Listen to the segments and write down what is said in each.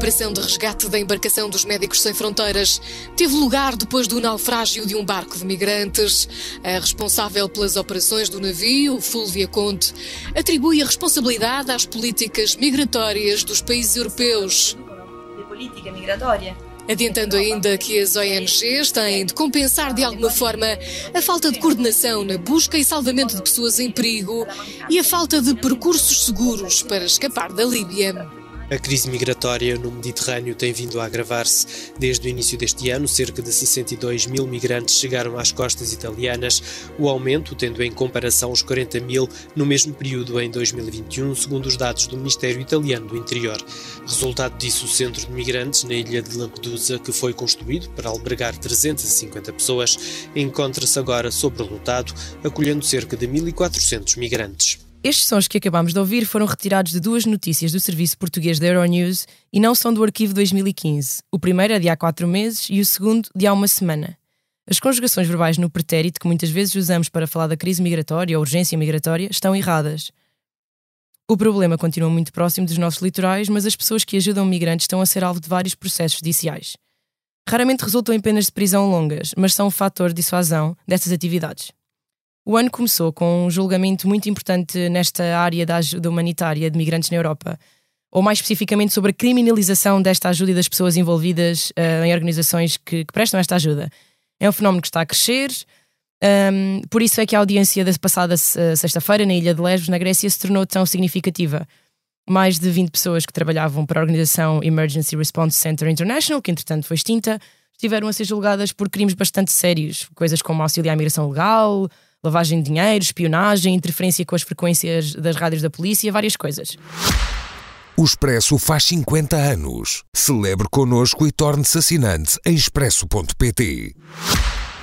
operação de resgate da embarcação dos Médicos Sem Fronteiras teve lugar depois do naufrágio de um barco de migrantes. A responsável pelas operações do navio, Fulvia Conte, atribui a responsabilidade às políticas migratórias dos países europeus. De política migratória. Adiantando ainda que as ONGs têm de compensar de alguma forma a falta de coordenação na busca e salvamento de pessoas em perigo e a falta de percursos seguros para escapar da Líbia. A crise migratória no Mediterrâneo tem vindo a agravar-se. Desde o início deste ano, cerca de 62 mil migrantes chegaram às costas italianas, o aumento tendo em comparação os 40 mil no mesmo período em 2021, segundo os dados do Ministério Italiano do Interior. Resultado disso, o centro de migrantes na ilha de Lampedusa, que foi construído para albergar 350 pessoas, encontra-se agora sobrelotado, acolhendo cerca de 1.400 migrantes. Estes sons que acabamos de ouvir foram retirados de duas notícias do serviço português da Euronews e não são do arquivo 2015. O primeiro é de há quatro meses e o segundo de há uma semana. As conjugações verbais no pretérito, que muitas vezes usamos para falar da crise migratória ou urgência migratória, estão erradas. O problema continua muito próximo dos nossos litorais, mas as pessoas que ajudam migrantes estão a ser alvo de vários processos judiciais. Raramente resultam em penas de prisão longas, mas são um fator de dissuasão dessas atividades. O ano começou com um julgamento muito importante nesta área da ajuda humanitária de migrantes na Europa, ou mais especificamente sobre a criminalização desta ajuda e das pessoas envolvidas uh, em organizações que, que, prestam esta ajuda. É um fenómeno que está a crescer, um, por isso é que a audiência da passada uh, sexta-feira na Ilha de Lesbos, na Grécia, se tornou tão significativa. Mais de 20 pessoas que trabalhavam para a organização Emergency Response Center International, que entretanto foi extinta, estiveram a ser julgadas por crimes bastante sérios, coisas como auxiliar à migração legal, lavagem de dinheiro, espionagem, interferência com as frequências das rádios da polícia, várias coisas. O Expresso faz 50 anos. Celebre connosco e torne-se assinante em expresso.pt.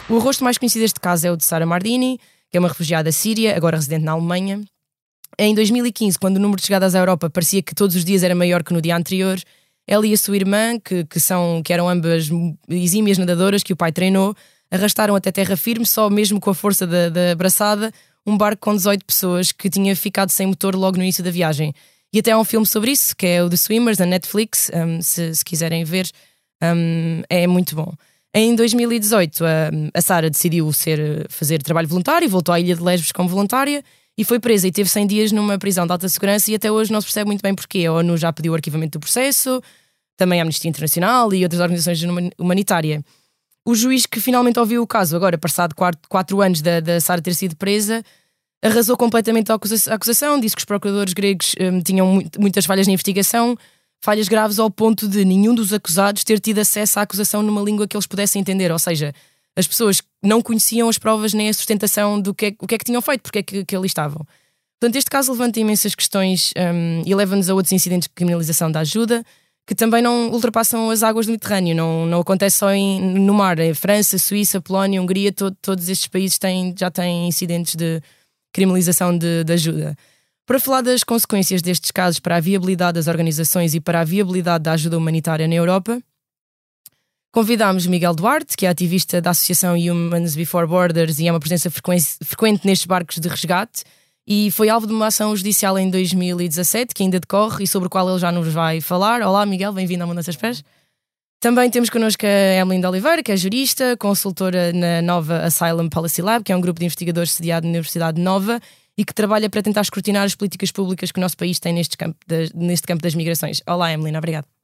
O rosto mais conhecido deste caso é o de Sara Mardini, que é uma refugiada síria, agora residente na Alemanha. Em 2015, quando o número de chegadas à Europa parecia que todos os dias era maior que no dia anterior, ela e a sua irmã, que, que, são, que eram ambas exímias nadadoras que o pai treinou, arrastaram até terra firme, só mesmo com a força da, da braçada, um barco com 18 pessoas que tinha ficado sem motor logo no início da viagem. E até há um filme sobre isso, que é o The Swimmers, da Netflix, um, se, se, quiserem ver, um, é muito bom. Em 2018, a, a Sara decidiu ser, fazer trabalho voluntário, voltou à Ilha de Lesbos como voluntária e foi presa e teve 100 dias numa prisão de alta segurança e até hoje não se percebe muito bem porquê. A ONU já pediu o arquivamento do processo, também a Amnistia Internacional e outras organizações humanitárias. O juiz que finalmente ouviu o caso, agora passado quatro, quatro anos da, da Sara ter sido presa, arrasou completamente a acusação, disse que os procuradores gregos um, tinham muitas falhas na investigação, falhas graves ao ponto de nenhum dos acusados ter tido acesso à acusação numa língua que eles pudessem entender, ou seja, as pessoas não conheciam as provas nem a sustentação do que é, o que é que tinham feito, porque é que, que ali estavam. Portanto, este caso levanta imensas questões um, e leva-nos a outros incidentes de criminalização da ajuda, que também não ultrapassam as águas do Mediterrâneo, não, não acontece só em, no mar. Em França, Suíça, Polónia, Hungria, todos estes países têm, já têm incidentes de criminalização de, de ajuda. Para falar das consequências destes casos para a viabilidade das organizações e para a viabilidade da ajuda humanitária na Europa, convidámos Miguel Duarte, que é ativista da Associação Humans Before Borders e é uma presença frequente nestes barcos de resgate e foi alvo de uma ação judicial em 2017, que ainda decorre e sobre o qual ele já nos vai falar. Olá, Miguel, bem-vindo ao Mudanças Pés. Também temos connosco a Emily de Oliveira, que é jurista, consultora na nova Asylum Policy Lab, que é um grupo de investigadores sediado na Universidade Nova e que trabalha para tentar escrutinar as políticas públicas que o nosso país tem neste campo, de, neste campo das migrações. Olá, Emily, obrigado.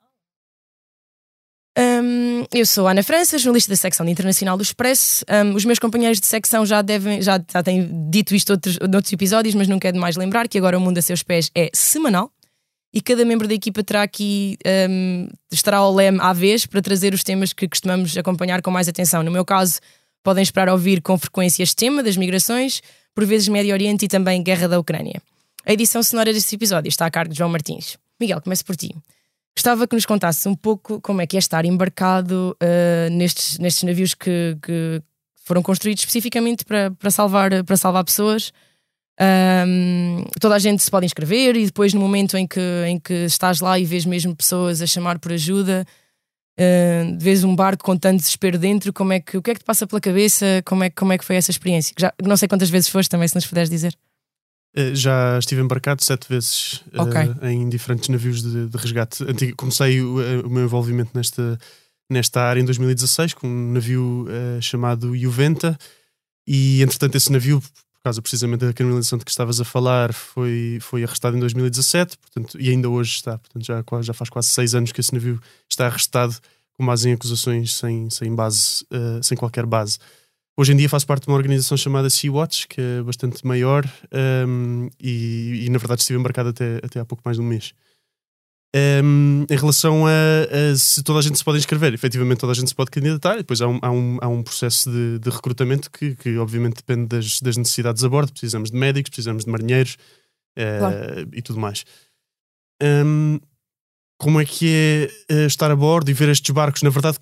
Um, eu sou Ana França, jornalista da secção de Internacional do Expresso. Um, os meus companheiros de secção já, devem, já, já têm dito isto outros, noutros episódios, mas nunca é demais lembrar que agora o Mundo a Seus Pés é semanal e cada membro da equipa terá aqui um, estará ao leme à vez para trazer os temas que costumamos acompanhar com mais atenção. No meu caso, podem esperar ouvir com frequência este tema das migrações, por vezes Médio Oriente e também Guerra da Ucrânia. A edição sonora deste episódio está a cargo de João Martins. Miguel, comece por ti. Gostava que nos contasse um pouco como é que é estar embarcado uh, nestes, nestes navios que, que, foram construídos especificamente para, para, salvar, para salvar pessoas. Um, toda a gente se pode inscrever e depois, no momento em que, em que estás lá e vês mesmo pessoas a chamar por ajuda, uh, vês um barco com tanto desespero dentro, como é que, o que é que te passa pela cabeça? Como é, como é que foi essa experiência? Já, não sei quantas vezes foste também, se nos puderes dizer. Uh, já estive embarcado sete vezes uh, okay. em diferentes navios de, de resgate. Antigo, comecei o, o, meu envolvimento nesta, nesta área em 2016 com um navio uh, chamado Juventa e entretanto esse navio por causa precisamente da criminalização de que estavas a falar foi, foi arrestado em 2017 portanto, e ainda hoje está, portanto já, já faz quase seis anos que esse navio está arrestado com base em acusações sem, sem base, sem qualquer base. Hoje em dia faço parte de uma organização chamada Sea-Watch, que é bastante maior um, e, e, na verdade estive embarcado até, até há pouco mais de um mês. Um, em relação a, a, se toda a gente se pode inscrever, efetivamente toda a gente se pode candidatar, e depois há um, há um, há um processo de, de recrutamento que, que, obviamente depende das, das, necessidades a bordo. Precisamos de médicos, precisamos de marinheiros uh, claro. e tudo mais. Como é que é uh, estar a bordo e ver estes barcos? Na verdade,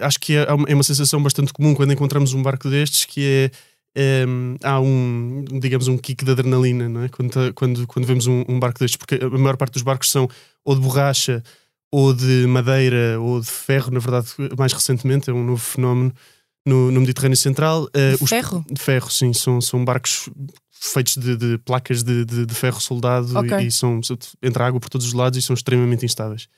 acho que é, é, uma sensação bastante comum quando encontramos um barco destes, que é, é há um, digamos, um kick de adrenalina, não é? Quando, quando, quando vemos um, um, barco destes, porque a maior parte dos barcos são ou de borracha, ou de madeira, ou de ferro, na verdade, mais recentemente, é um novo fenómeno no, no Mediterrâneo Central. Uh, os, ferro? De ferro, sim, são, são barcos feitos de, de placas de, de, de, ferro soldado okay. e, e, são, entra água por todos os lados e são extremamente instáveis.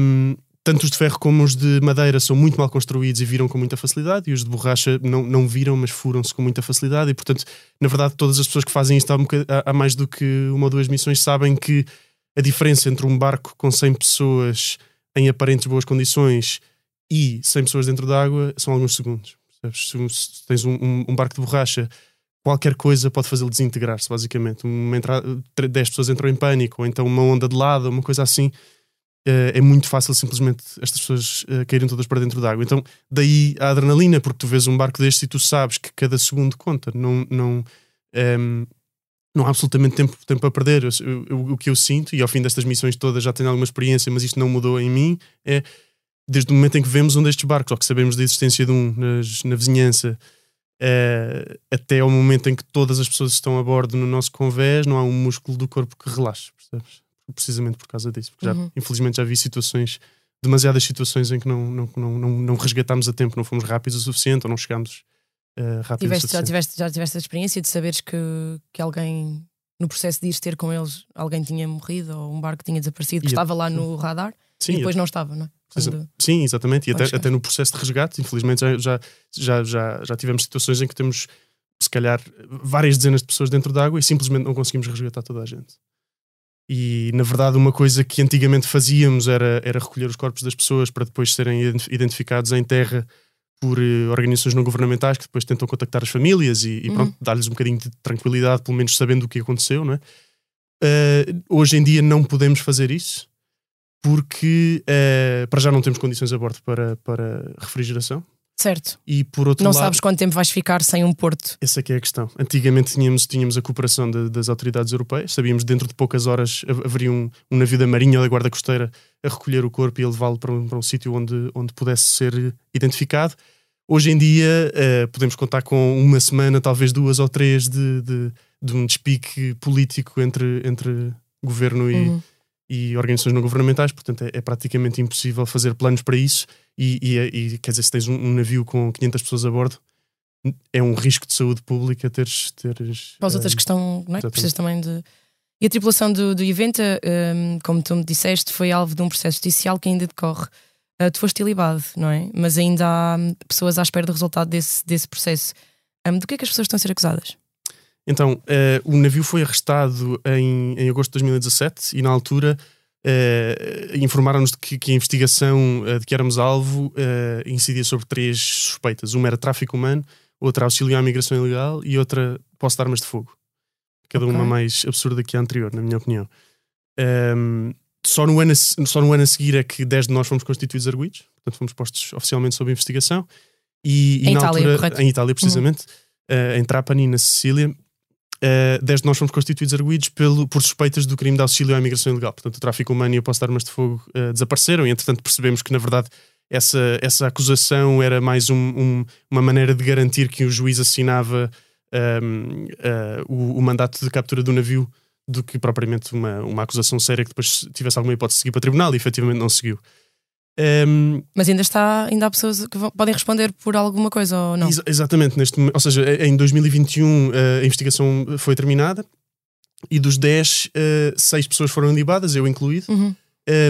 Um, tanto os de ferro como os de madeira são muito mal construídos e viram com muita facilidade, e os de borracha não, não viram, mas furam-se com muita facilidade. E, portanto, na verdade, todas as pessoas que fazem isto há, há mais do que uma ou duas missões sabem que a diferença entre um barco com 100 pessoas em aparentes boas condições e 100 pessoas dentro da água são alguns segundos. Se tens um, um, um barco de borracha, qualquer coisa pode fazê-lo desintegrar-se, basicamente. Uma entrada, 10 pessoas entram em pânico, ou então uma onda de lado, uma coisa assim é muito fácil simplesmente estas pessoas uh, caírem todas para dentro d'água. Então, daí a adrenalina, porque tu vês um barco deste e tu sabes que cada segundo conta. Não, não, um, ehm, não há absolutamente tempo, tempo a perder. Eu, eu, o que eu sinto, e ao fim destas missões todas já tenho alguma experiência, mas isto não mudou em mim, é desde o momento em que vemos um destes barcos, ou que sabemos da existência de um nas, na vizinhança, uh, até ao momento em que todas as pessoas estão a bordo no nosso convés, não há um músculo do corpo que relaxe, percebes? Precisamente por causa disso. Porque já, uhum. infelizmente já vi situações, demasiadas situações em que não, não, não, não, não resgatámos a tempo, não fomos rápidos o suficiente ou não chegámos uh, rápido tiveste, o suficiente. Já tiveste, já tiveste a experiência de saberes que, que alguém, no processo de ir ter com eles, alguém tinha morrido ou um barco tinha desaparecido, que e estava lá no radar sim, e depois não estava, não é? Quando... Sim, exatamente. E até, até no processo de resgate, infelizmente, já, já, já, já, já tivemos situações em que temos, se calhar, várias dezenas de pessoas dentro d'água e simplesmente não conseguimos resgatar toda a gente. E na verdade, uma coisa que antigamente fazíamos era, era recolher os corpos das pessoas para depois serem identificados em terra por uh, organizações não governamentais que depois tentam contactar as famílias e, e pronto, uhum. dar-lhes um bocadinho de tranquilidade, pelo menos sabendo o que aconteceu, não é? Uh, hoje em dia não podemos fazer isso porque uh, para já não temos condições a bordo para, para refrigeração. Certo. E por outro não lado, sabes quanto tempo vais ficar sem um porto. Essa é, é a questão. Antigamente tínhamos, tínhamos a cooperação de, das autoridades europeias, sabíamos dentro de poucas horas haveria um, um navio da Marinha ou da Guarda Costeira a recolher o corpo e a levá-lo para um, para um sítio onde, onde pudesse ser identificado. Hoje em dia uh, podemos contar com uma semana, talvez duas ou três, de, de, de um despique político entre, entre governo e, uhum. E organizações não governamentais, portanto é, é praticamente impossível fazer planos para isso e, e, e, quer dizer, se tens um, um, navio com 500 pessoas a bordo, é um risco de saúde pública teres. teres Para as outras uh, que estão, não é? precisas também de. E a tripulação do, do evento, um, como tu me disseste, foi alvo de um processo judicial que ainda decorre. Uh, tu foste ilibado, não é? Mas ainda há pessoas à espera do resultado desse, desse processo. Um, do que é que as pessoas estão a ser acusadas? Então, uh, o navio foi arrestado em, em agosto de 2017 e, na altura, Uh, informaram-nos de que, que, a investigação uh, de que éramos alvo uh, incidia sobre três suspeitas. Uma era tráfico humano, outra auxílio à migração ilegal e outra posse de armas de fogo. Cada okay. uma mais absurda que a anterior, na minha opinião. Um, ehm, só, no ano a, só no ano a seguir é que 10 de nós fomos constituídos arguídos, portanto fomos postos oficialmente sob investigação. E, e em, Itália, altura, correto? em Itália, precisamente, uhum. em Trapani, na Sicília, uh, eh, 10 de nós fomos constituídos arguídos pelo, por suspeitas do crime de auxílio à imigração ilegal. Portanto, o tráfico humano e a posse de armas de fogo uh, desapareceram e, entretanto, percebemos que, na verdade, essa, essa acusação era mais um, um, uma maneira de garantir que o juiz assinava um, uh, eh, o, o, mandato de captura do navio do que propriamente uma, uma acusação séria que depois tivesse alguma hipótese de seguir para tribunal e efetivamente não seguiu. Um, Mas ainda está, ainda há pessoas que vão, podem responder por alguma coisa ou não? Ex exatamente, neste ou seja, em 2021 a investigação foi terminada e dos 10, uh, 6 pessoas foram libadas, eu incluído, uhum. uh,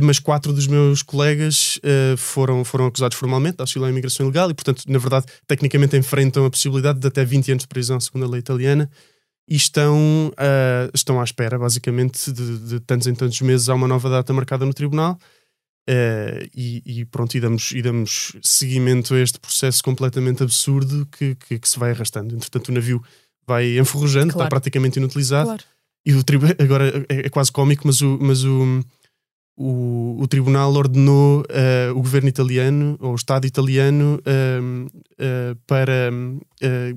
mas quatro dos meus colegas uh, foram, foram acusados formalmente de auxílio à imigração ilegal e, portanto, na verdade, tecnicamente enfrentam a possibilidade de até 20 anos de prisão, segundo a lei italiana, e estão, uh, estão à espera, basicamente, de, de tantos em tantos meses há uma nova data marcada no tribunal. Uh, e, e, pronto, e damos, e damos seguimento a este processo completamente absurdo que, que, que se vai arrastando. Entretanto, o navio vai enferrujando, claro. está praticamente inutilizado. Claro. E o agora é, é, quase cómico, mas o, mas o, o, o tribunal ordenou uh, o governo italiano, ou o Estado italiano, uh, uh, para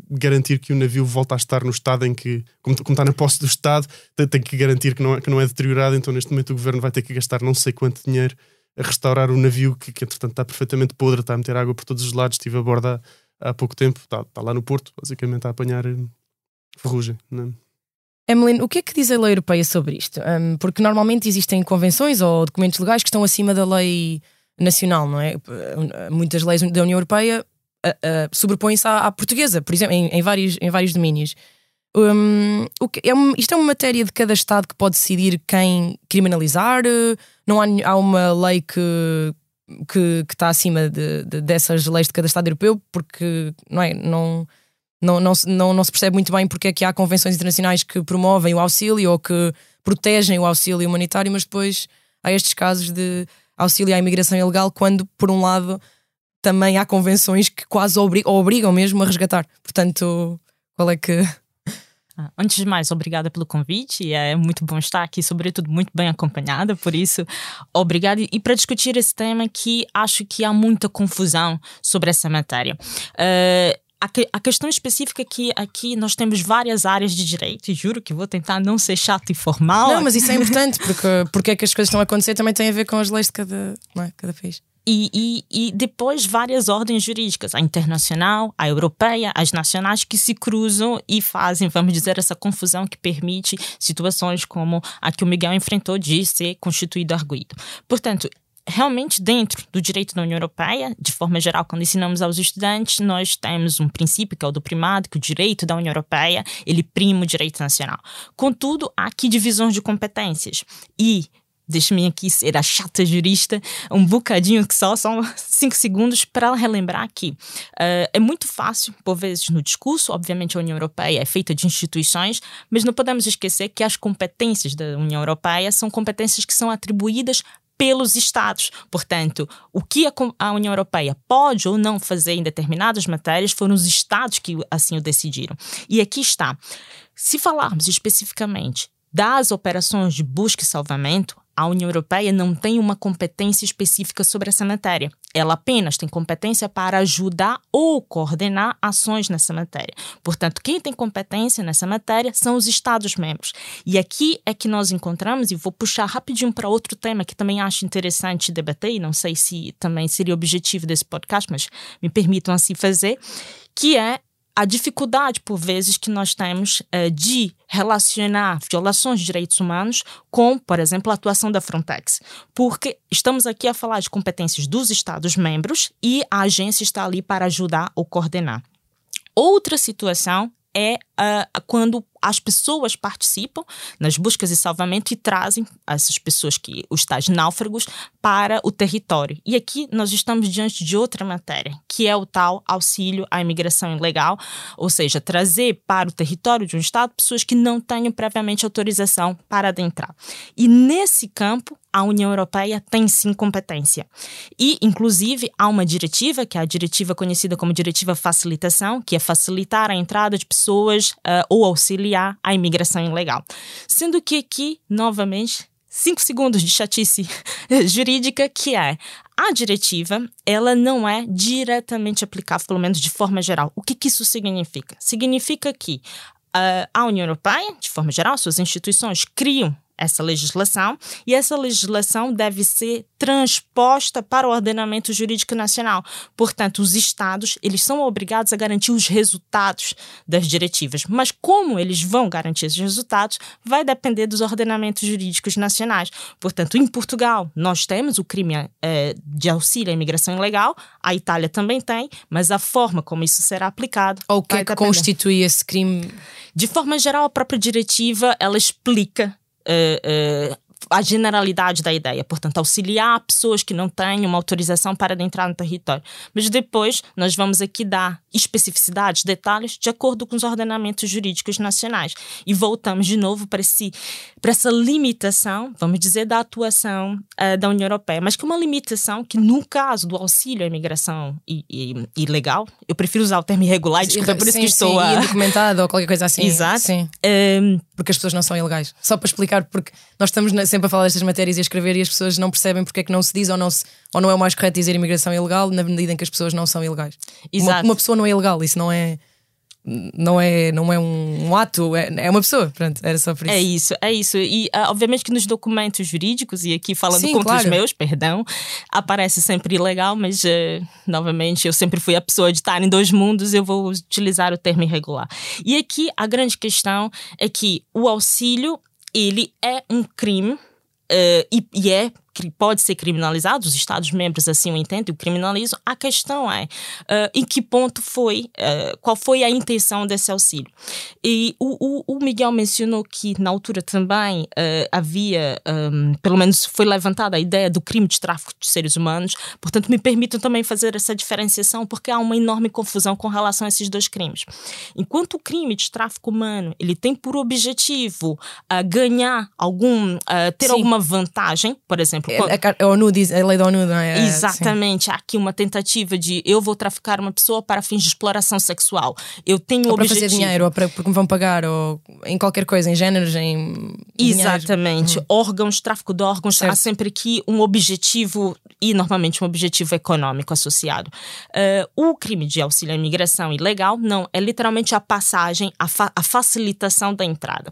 garantir que o navio volta a estar no estado em que, como, como está na posse do Estado, tem, tem, que garantir que não, é, que não é deteriorado. Então, neste momento, o governo vai ter que gastar não sei quanto dinheiro a restaurar o navio, que, que entretanto está perfeitamente podre, está a meter água por todos os lados. Estive a bordo há, há pouco tempo, está, está lá no Porto, basicamente a apanhar ferrugem. Não é? Emeline, o que é que diz a lei europeia sobre isto? Um, porque normalmente existem convenções ou documentos legais que estão acima da lei nacional, não é? Muitas leis da União Europeia uh, uh, sobrepõem-se à, à, portuguesa, por exemplo, em, em, vários, em vários domínios. Um, o que, é isto é uma matéria de cada Estado que pode decidir quem criminalizar? Não há, há uma lei que, que, que está acima de, de, dessas leis de cada Estado europeu? Porque não é? Não não, não, não, não se percebe muito bem porque é que há convenções internacionais que promovem o auxílio ou que protegem o auxílio humanitário, mas depois há estes casos de auxílio à imigração ilegal, quando, por um lado, também há convenções que quase obrigam, obrigam mesmo a resgatar. Portanto, qual é que. Antes de mais, obrigada pelo convite. É muito bom estar aqui, sobretudo muito bem acompanhada. Por isso, obrigada. E para discutir esse tema que acho que há muita confusão sobre essa matéria. Uh, a, que, a, questão específica que aqui nós temos várias áreas de direito, e juro que vou tentar não ser chato e formal. Não, mas isso é importante, porque, porque é que as coisas estão a acontecer também tem a ver com as leis de cada, é? cada país. E, e, e, depois várias ordens jurídicas, a internacional, a europeia, as nacionais, que se cruzam e fazem, vamos dizer, essa confusão que permite situações como a que o Miguel enfrentou de ser constituído arguído. Portanto, realmente dentro do direito da União Europeia, de forma geral, quando ensinamos aos estudantes, nós temos um princípio que é o do primado, que o direito da União Europeia, ele prima o direito nacional. Contudo, há aqui divisões de competências e deixe-me aqui ser a chata jurista, um bocadinho que só, são cinco segundos para relembrar que uh, é muito fácil, por vezes, no discurso, obviamente a União Europeia é feita de instituições, mas não podemos esquecer que as competências da União Europeia são competências que são atribuídas pelos Estados. Portanto, o que a União Europeia pode ou não fazer em determinadas matérias foram os Estados que assim o decidiram. E aqui está. Se falarmos especificamente das operações de busca e salvamento, a União Europeia não tem uma competência específica sobre essa matéria. Ela apenas tem competência para ajudar ou coordenar ações nessa matéria. Portanto, quem tem competência nessa matéria são os Estados-membros. E aqui é que nós encontramos, e vou puxar rapidinho para outro tema que também acho interessante debater, e não sei se também seria objetivo desse podcast, mas me permitam assim fazer, que é a dificuldade, por vezes, que nós temos uh, de relacionar violações de direitos humanos com, por exemplo, a atuação da Frontex. Porque estamos aqui a falar de competências dos Estados-membros e a agência está ali para ajudar ou coordenar. Outra situação é uh, quando as pessoas participam nas buscas e salvamento e trazem essas pessoas que os tais náufragos para o território. E aqui nós estamos diante de outra matéria, que é o tal auxílio à imigração ilegal, ou seja, trazer para o território de um estado pessoas que não tenham previamente autorização para adentrar. E nesse campo a União Europeia tem sim competência. E, inclusive, há uma diretiva, que é a diretiva conhecida como Diretiva Facilitação, que é facilitar a entrada de pessoas uh, ou auxiliar a imigração ilegal. Sendo que aqui, novamente, cinco segundos de chatice jurídica, que é a diretiva, ela não é diretamente aplicável, pelo menos de forma geral. O que, que isso significa? Significa que uh, a União Europeia, de forma geral, suas instituições criam essa legislação e essa legislação deve ser transposta para o ordenamento jurídico nacional. Portanto, os estados, eles são obrigados a garantir os resultados das diretivas, mas como eles vão garantir esses resultados vai depender dos ordenamentos jurídicos nacionais. Portanto, em Portugal, nós temos o crime é, de auxílio à imigração ilegal, a Itália também tem, mas a forma como isso será aplicado. Ou o que é que constitui esse crime? De forma geral, a própria diretiva ela explica uh, a generalidade da ideia, portanto, auxiliar pessoas que não têm uma autorização para adentrar no território. Mas depois nós vamos aqui dar especificidades, detalhes, de acordo com os ordenamentos jurídicos nacionais. E voltamos de novo para, esse, para essa limitação, vamos dizer, da atuação uh, da União Europeia, mas que é uma limitação que, no caso do auxílio à imigração ilegal, eu prefiro usar o termo irregular, desculpa, é por isso sim, que estou sim, a. documentado ou qualquer coisa assim. Exato. Sim. Um... Porque as pessoas não são ilegais. Só para explicar, porque nós estamos sempre a falar destas matérias e a escrever e as pessoas não percebem porque é que não se diz ou não, se, ou não é o mais correto dizer imigração ilegal na medida em que as pessoas não são ilegais. Exato. Uma, uma pessoa não é ilegal, isso não é não é, não é um, um ato, é, é, uma pessoa. Pronto, era só por isso. É isso, é isso. E uh, obviamente que nos documentos jurídicos, e aqui falando Sim, contra claro. os meus, perdão, aparece sempre ilegal, mas uh, novamente eu sempre fui a pessoa de estar em dois mundos, eu vou utilizar o termo irregular. E aqui a grande questão é que o auxílio, ele é um crime. Uh, e, e é pode ser criminalizado, os Estados-membros assim o entendem, o criminalizam. A questão é uh, em que ponto foi, uh, qual foi a intenção desse auxílio. E o, o, o Miguel mencionou que na altura também uh, havia, um, pelo menos foi levantada a ideia do crime de tráfico de seres humanos, portanto me permitam também fazer essa diferenciação porque há uma enorme confusão com relação a esses dois crimes. Enquanto o crime de tráfico humano ele tem por objetivo ganhar algum, ter Sim. alguma vantagem, por exemplo, a, a, ONU diz, a lei da ONU, não é? é Exatamente. Há aqui uma tentativa de eu vou traficar uma pessoa para fins de exploração sexual. Eu tenho ou o objetivo. Para fazer dinheiro, ou para, porque me vão pagar, ou em qualquer coisa, em géneros, em. Exatamente. Hum. Órgãos, tráfico de órgãos, certo. há sempre aqui um objetivo, e normalmente um objetivo econômico associado. Uh, o crime de auxílio à imigração ilegal, não, é literalmente a passagem, a, fa a facilitação da entrada.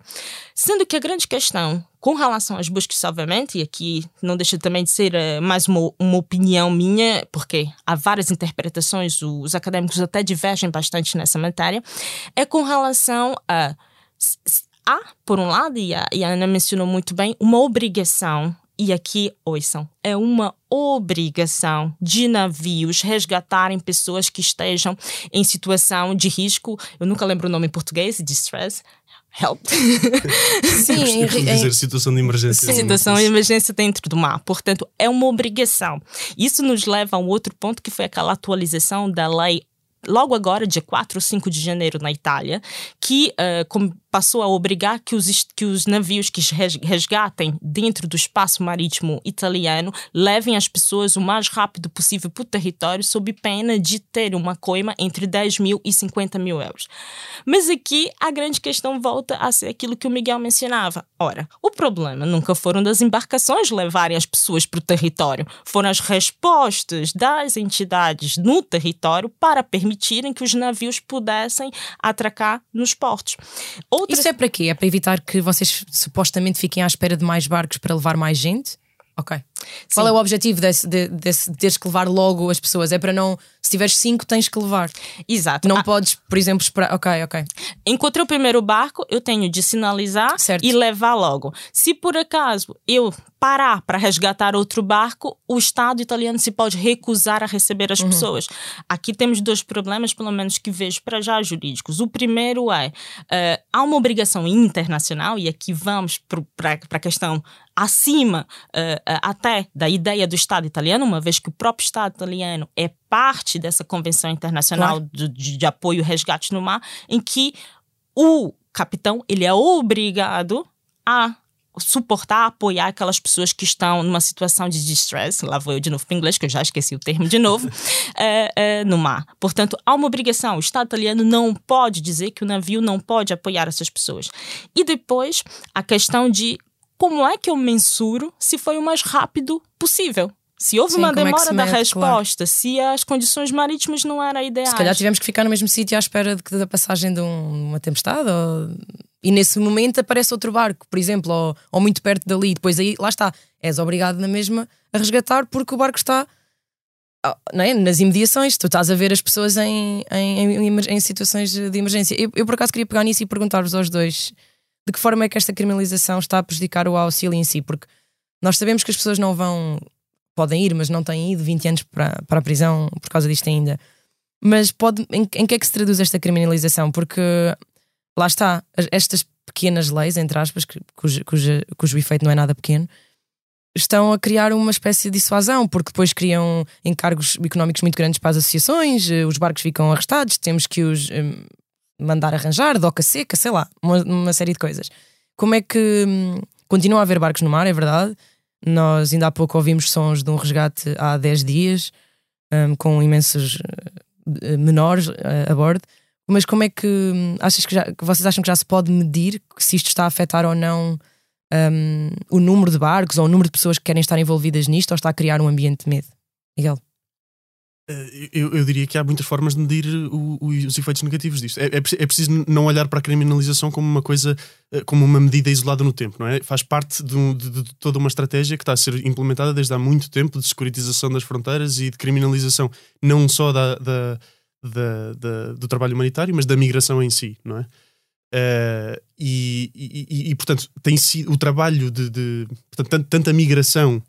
Sendo que a grande questão com relação às buscas, obviamente, e aqui não deixa também de ser uh, mais uma, uma opinião minha, porque há várias interpretações, os acadêmicos até divergem bastante nessa matéria, é com relação a. Há, por um lado, e a, e a Ana mencionou muito bem, uma obrigação e aqui, ouçam, é uma obrigação de navios resgatarem pessoas que estejam em situação de risco. Eu nunca lembro o nome em português, distress, help. Sim, dizer situação de emergência. Sim, situação de emergência dentro do mar. Portanto, é uma obrigação. Isso nos leva a um outro ponto que foi aquela atualização da lei logo agora, dia 4 ou 5 de janeiro, na Itália, que uh, passou a obrigar que os, que os navios que resgatem dentro do espaço marítimo italiano levem as pessoas o mais rápido possível para o território, sob pena de ter uma coima entre 10 mil e 50 mil euros. Mas aqui a grande questão volta a ser aquilo que o Miguel mencionava. Ora, o problema nunca foram das embarcações levarem as pessoas para o território, foram as respostas das entidades no território para permitirem que os navios pudessem atracar nos portos. Isso é para quê? É para evitar que vocês supostamente fiquem à espera de mais barcos para levar mais gente? Ok. Sim. Qual é o objetivo desse, de, desse, de teres que levar logo as pessoas? É para não. Se tiveres cinco, tens que levar. Exato. Não ah. podes, por exemplo, esperar. Ok, ok. Encontrei o primeiro barco, eu tenho de sinalizar certo. e levar logo. Se por acaso eu parar para resgatar outro barco, o Estado italiano se pode recusar a receber as uhum. pessoas. Aqui temos dois problemas, pelo menos que vejo para já jurídicos. O primeiro é uh, há uma obrigação internacional, e aqui vamos para a questão acima uh, até da ideia do Estado italiano, uma vez que o próprio Estado italiano é parte dessa Convenção Internacional claro. de, de, de apoio e resgate no mar, em que o capitão ele é obrigado a suportar, apoiar aquelas pessoas que estão numa situação de distress, lá vou eu de novo para inglês, que eu já esqueci o termo de novo, é, é, no mar. Portanto, há uma obrigação. O Estado italiano não pode dizer que o navio não pode apoiar essas pessoas. E depois, a questão de como é que eu mensuro se foi o mais rápido possível. Se houve Sim, uma é demora é da resposta, claro. se as condições marítimas não eram ideais. Se calhar tivemos que ficar no mesmo sítio à espera de, da passagem de um, uma tempestade ou e nesse momento aparece outro barco, por exemplo, ou, ou muito perto dali, depois aí, lá está, és obrigado na mesma a resgatar porque o barco está não é? nas imediações, tu estás a ver as pessoas em, em, em, em situações de emergência. Eu, eu, por acaso queria pegar nisso e perguntar-vos aos dois de que forma é que esta criminalização está a prejudicar o auxílio em si, porque nós sabemos que as pessoas não vão, podem ir, mas não têm ido 20 anos para, para a prisão por causa disto ainda. Mas pode, em, em que é que se traduz esta criminalização? Porque lá está, estas pequenas leis, entre aspas, cujo, cujo, cujo efeito não é nada pequeno, estão a criar uma espécie de dissuasão, porque depois criam encargos económicos muito grandes para as associações, eh, os barcos ficam arrestados, temos que os um, mandar arranjar, doca seca, sei lá, uma, uma, série de coisas. Como é que um, continua a haver barcos no mar, é verdade? Nós ainda há pouco ouvimos sons de um resgate há 10 dias, um, com imensos uh, menores uh, a bordo. Mas como é que hum, achas que já, vocês acham que já se pode medir se isto está a afetar ou não um, o número de barcos ou o número de pessoas que querem estar envolvidas nisto ou está a criar um ambiente de medo? Miguel? Eh, eu, eu, diria que há muitas formas de medir o, o, os efeitos negativos disto. É, é, é, preciso não olhar para a criminalização como uma coisa, eh, como uma medida isolada no tempo, não é? Faz parte de, de, de, toda uma estratégia que está a ser implementada desde há muito tempo de securitização das fronteiras e de criminalização não só da, da, da, do trabalho humanitário, mas da migração em si, não é? Uh, e, e, e, portanto, tem sido o trabalho de, de portanto, tanto, tanto, a migração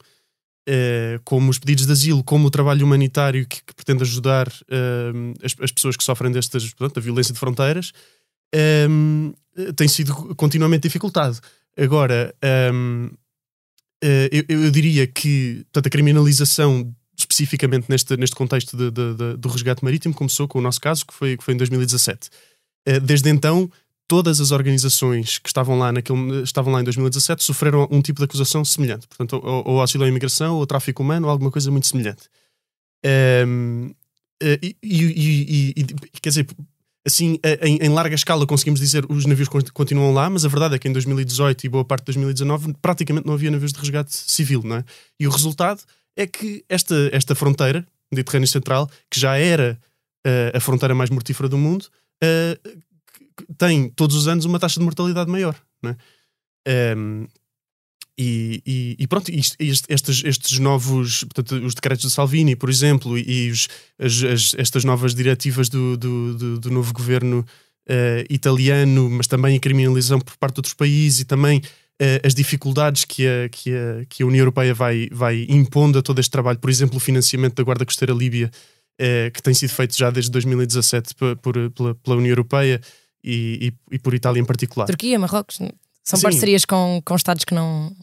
como os pedidos de asilo, como o trabalho humanitário que, que pretende ajudar uh, as, as, pessoas que sofrem destas, portanto, a violência de fronteiras, um, tem sido continuamente dificultado. Agora, um, eu, eu, diria que portanto, a criminalização especificamente neste, neste contexto de, de, de, do resgate marítimo começou com o nosso caso, que foi, que foi em 2017. Desde então, todas as organizações que estavam lá, naquele, estavam lá em 2017 sofreram um tipo de acusação semelhante. Portanto, ou, ou auxílio à imigração, ou tráfico humano, ou alguma coisa muito semelhante. Um, eh, e, e, e, quer dizer, assim, em, em, larga escala conseguimos dizer os navios continuam lá, mas a verdade é que em 2018 e boa parte de 2019 praticamente não havia navios de resgate civil, não é? E o resultado é que esta, esta fronteira, Mediterrâneo Central, que já era uh, a fronteira mais mortífera do mundo, uh, tem todos os anos uma taxa de mortalidade maior. Um, e, e, e, pronto, isto, estes, estes novos, portanto, os decretos de Salvini, por exemplo, e os, as, as, estas novas diretivas do, do, do, do novo governo uh, italiano, mas também a criminalização por parte de outros países e também uh, as dificuldades que a, que, a, que a União Europeia vai, vai impondo a todo este trabalho, por exemplo, o financiamento da Guarda Costeira Líbia, uh, que tem sido feito já desde 2017 por, por, pela, pela União Europeia e, e, e por Itália em particular. Turquia, Marrocos, são Sim. parcerias com, com Estados que não.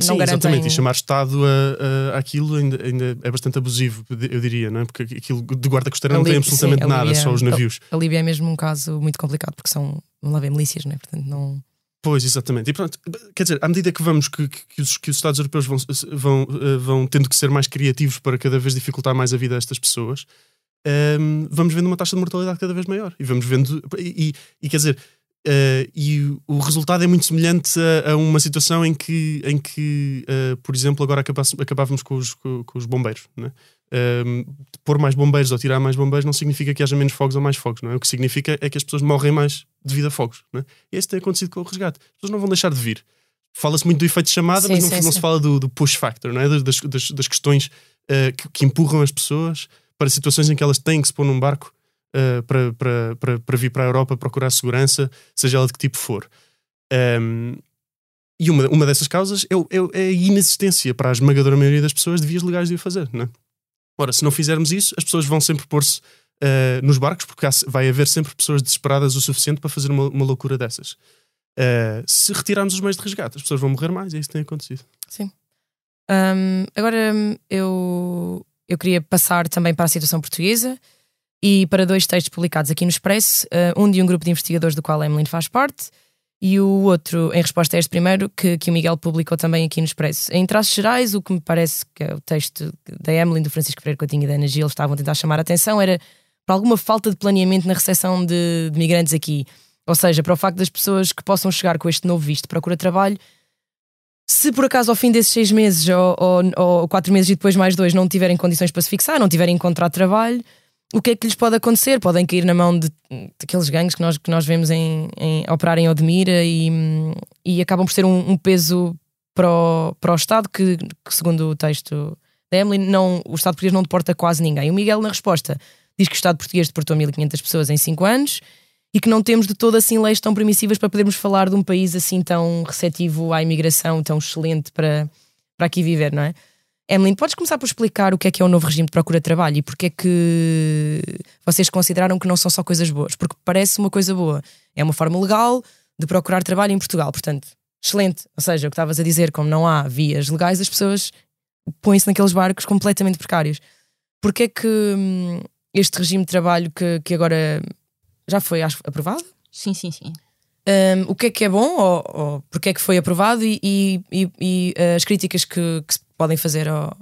Não Sim, garantem... exatamente. E chamar Estado a, a, aquilo ainda, ainda, é bastante abusivo, eu diria, não é? Porque aquilo de guarda costeira não tem absolutamente sim, nada, Líbia, só os navios. A, a Líbia é mesmo um caso muito complicado, porque são, não lá vem milícias, não é? Portanto, não. Pois, exatamente. E pronto, quer dizer, à medida que vamos, que, que, os, que os Estados europeus vão, vão, eh, vão tendo que ser mais criativos para cada vez dificultar mais a vida destas pessoas, um, vamos vendo uma taxa de mortalidade cada vez maior. E vamos vendo. E, e quer dizer, uh, e o resultado é muito semelhante a, a, uma situação em que, em que uh, por exemplo, agora acabávamos com os, com, com os bombeiros. Né? Um, pôr mais bombeiros ou tirar mais bombeiros não significa que haja menos fogos ou mais fogos. Não é? O que significa é que as pessoas morrem mais devido a fogos. Não é? E isso tem acontecido com o resgate. As pessoas não vão deixar de vir. Fala-se muito do efeito de chamada, sim, mas não, sim, não sim. se fala do, do, push factor, não é? das, das, das questões uh, que, que empurram as pessoas para situações em que elas têm que se pôr num barco uh, para, para, para, para, vir para a Europa procurar segurança, seja ela de que tipo for. Um, e uma, uma dessas causas é, é, é, a inexistência para a esmagadora maioria das pessoas de vias legais de o fazer. Não é? Ora, se não fizermos isso, as pessoas vão sempre pôr-se uh, nos barcos, porque há, vai haver sempre pessoas desesperadas o suficiente para fazer uma, uma loucura dessas. Uh, se retirarmos os meios de resgate, as pessoas vão morrer mais, e é isso tem acontecido. Sim. Um, agora, eu eu queria passar também para a situação portuguesa e para dois textos publicados aqui no Expresso, uh, um de um grupo de investigadores do qual a Emily faz parte e o outro em resposta a este primeiro que, que o Miguel publicou também aqui no Expresso. Em traços gerais, o que me parece que é o texto da Emily, do Francisco Pereira Coutinho e da Ana Gil estavam a tentar chamar a atenção era para alguma falta de planeamento na recepção de, de migrantes aqui. Ou seja, para o facto das pessoas que possam chegar com este novo visto de procura trabalho se por acaso ao fim desses seis meses ou, ou, ou, quatro meses e depois mais dois não tiverem condições para se fixar, não tiverem contrato de trabalho, o que é que lhes pode acontecer? Podem cair na mão de, daqueles gangues que nós, que nós vemos em, em operar em Odmira e, e acabam por ser um, um peso para o, para o Estado que, que, segundo o texto da Emily, não, o Estado português não deporta quase ninguém. O Miguel, na resposta, diz que o Estado português deportou 1.500 pessoas em 5 anos e que não temos de todo assim leis tão permissivas para podermos falar de um país assim tão receptivo à imigração, tão excelente para, para aqui viver, não é? Emily, podes começar por explicar o que é que é o novo regime de procura de trabalho e porque é que vocês consideraram que não são só coisas boas? Porque parece uma coisa boa. É uma forma legal de procurar trabalho em Portugal, portanto, excelente. Ou seja, o que estavas a dizer, como não há vias legais, as pessoas põem-se naqueles barcos completamente precários. Porquê é que hum, este regime de trabalho que, que agora já foi acho, aprovado? Sim, sim, sim. Um, o que é que é bom ou, ou porque é que foi aprovado e, e, e, uh, as críticas que, que, se podem fazer ao,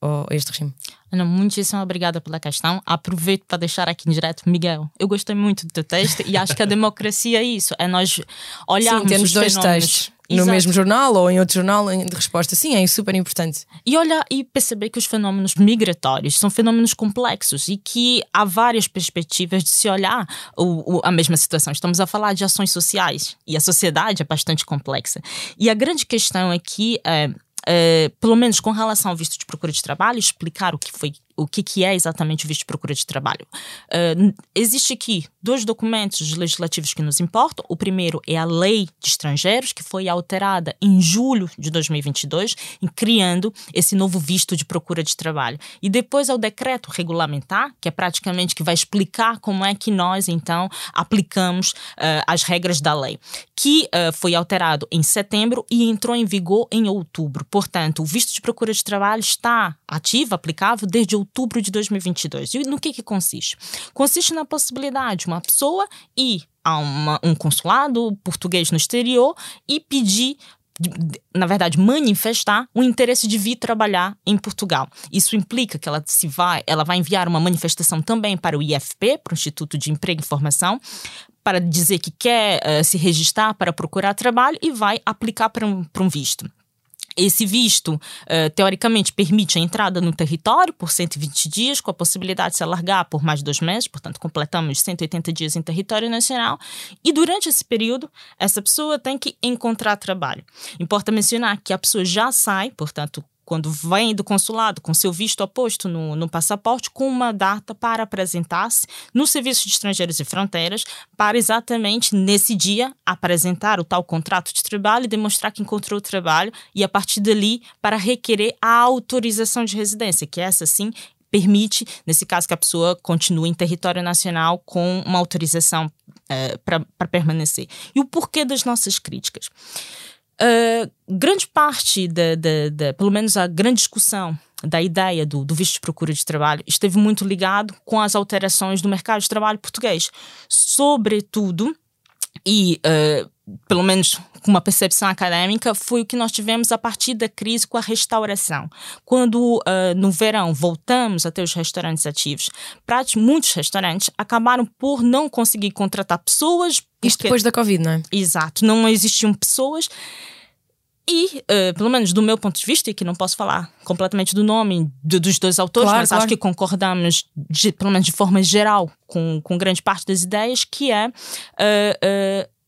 ao, a este regime? Ana, muitíssimo obrigada pela questão. Aproveito para deixar aqui em direto, Miguel. Eu gostei muito do teu texto e acho que a democracia é isso, é nós olharmos Sim, temos dois fenómenos. textos no Exato. mesmo jornal ou em outro jornal de resposta. Sim, é super importante. E olhar e perceber que os fenómenos migratórios são fenômenos complexos e que há várias perspectivas de se olhar o, o, a mesma situação. Estamos a falar de ações sociais e a sociedade é bastante complexa. E a grande questão aqui é Uh, pelo menos com relação ao visto de procura de trabalho, explicar o que foi o que, que é exatamente o visto de procura de trabalho. Uh, existe aqui dois documentos legislativos que nos importam. O primeiro é a Lei de Estrangeiros, que foi alterada em julho de 2022, criando esse novo visto de procura de trabalho. E depois é o decreto regulamentar, que é praticamente que vai explicar como é que nós, então, aplicamos uh, as regras da lei, que uh, foi alterado em setembro e entrou em vigor em outubro. Portanto, o visto de procura de trabalho está ativo, aplicável desde outubro de 2022. E no que, que consiste? Consiste na possibilidade de uma pessoa ir a uma, um consulado português no exterior e pedir na verdade, manifestar o interesse de vir trabalhar em Portugal. Isso implica que ela se vai, ela vai enviar uma manifestação também para o IFP, para o Instituto de Emprego e Formação, para dizer que quer uh, se registrar para procurar trabalho e vai aplicar para um, para um visto. Esse visto, uh, teoricamente, permite a entrada no território por 120 dias, com a possibilidade de se alargar por mais dois meses, portanto, completamos 180 dias em território nacional. E durante esse período, essa pessoa tem que encontrar trabalho. Importa mencionar que a pessoa já sai, portanto, quando vem do consulado com seu visto oposto no, no passaporte, com uma data para apresentar-se no Serviço de Estrangeiros e Fronteiras, para exatamente nesse dia apresentar o tal contrato de trabalho e demonstrar que encontrou trabalho, e a partir dali para requerer a autorização de residência, que essa sim permite, nesse caso, que a pessoa continue em território nacional com uma autorização uh, para permanecer. E o porquê das nossas críticas? Uh, grande parte da, da, da, pelo menos a grande discussão da ideia do, do visto de procura de trabalho esteve muito ligado com as alterações do mercado de trabalho português, sobretudo e uh, pelo menos com uma percepção acadêmica, foi o que nós tivemos a partir da crise com a restauração. Quando uh, no verão voltamos a ter os restaurantes ativos, muitos restaurantes acabaram por não conseguir contratar pessoas. Isto depois da Covid, não é? Exato, não existiam pessoas. E, uh, pelo menos do meu ponto de vista, e que não posso falar completamente do nome de, dos dois autores, claro, mas claro. acho que concordamos, de, pelo menos de forma geral, com, com grande parte das ideias, que é. Uh, uh,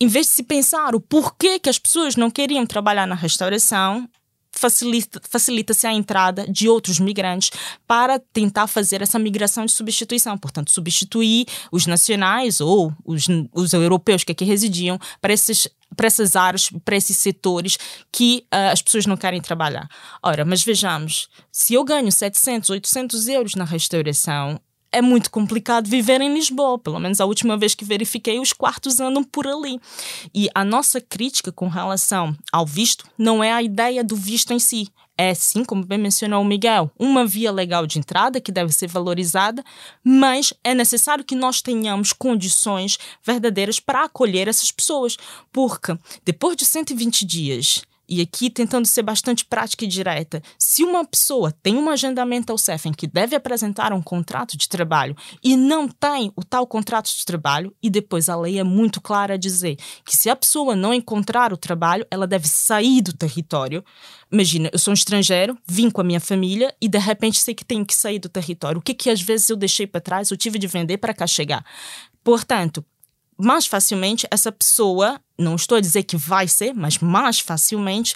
em vez de se pensar o porquê que as pessoas não queriam trabalhar na restauração, facilita-se facilita a entrada de outros migrantes para tentar fazer essa migração de substituição. Portanto, substituir os nacionais ou os, os europeus que aqui residiam para esses para essas áreas, para esses setores que uh, as pessoas não querem trabalhar. Ora, mas vejamos, se eu ganho 700, 800 euros na restauração, é muito complicado viver em Lisboa. Pelo menos a última vez que verifiquei, os quartos andam por ali. E a nossa crítica com relação ao visto não é a ideia do visto em si. É sim, como bem mencionou o Miguel, uma via legal de entrada que deve ser valorizada, mas é necessário que nós tenhamos condições verdadeiras para acolher essas pessoas. Porque depois de 120 dias e aqui tentando ser bastante prática e direta, se uma pessoa tem um agendamento ao CEFEM que deve apresentar um contrato de trabalho e não tem o tal contrato de trabalho, e depois a lei é muito clara a dizer que se a pessoa não encontrar o trabalho, ela deve sair do território. Imagina, eu sou um estrangeiro, vim com a minha família e de repente sei que tenho que sair do território. O que que às vezes eu deixei para trás, eu tive de vender para cá chegar. Portanto, mais facilmente essa pessoa, não estou a dizer que vai ser, mas mais facilmente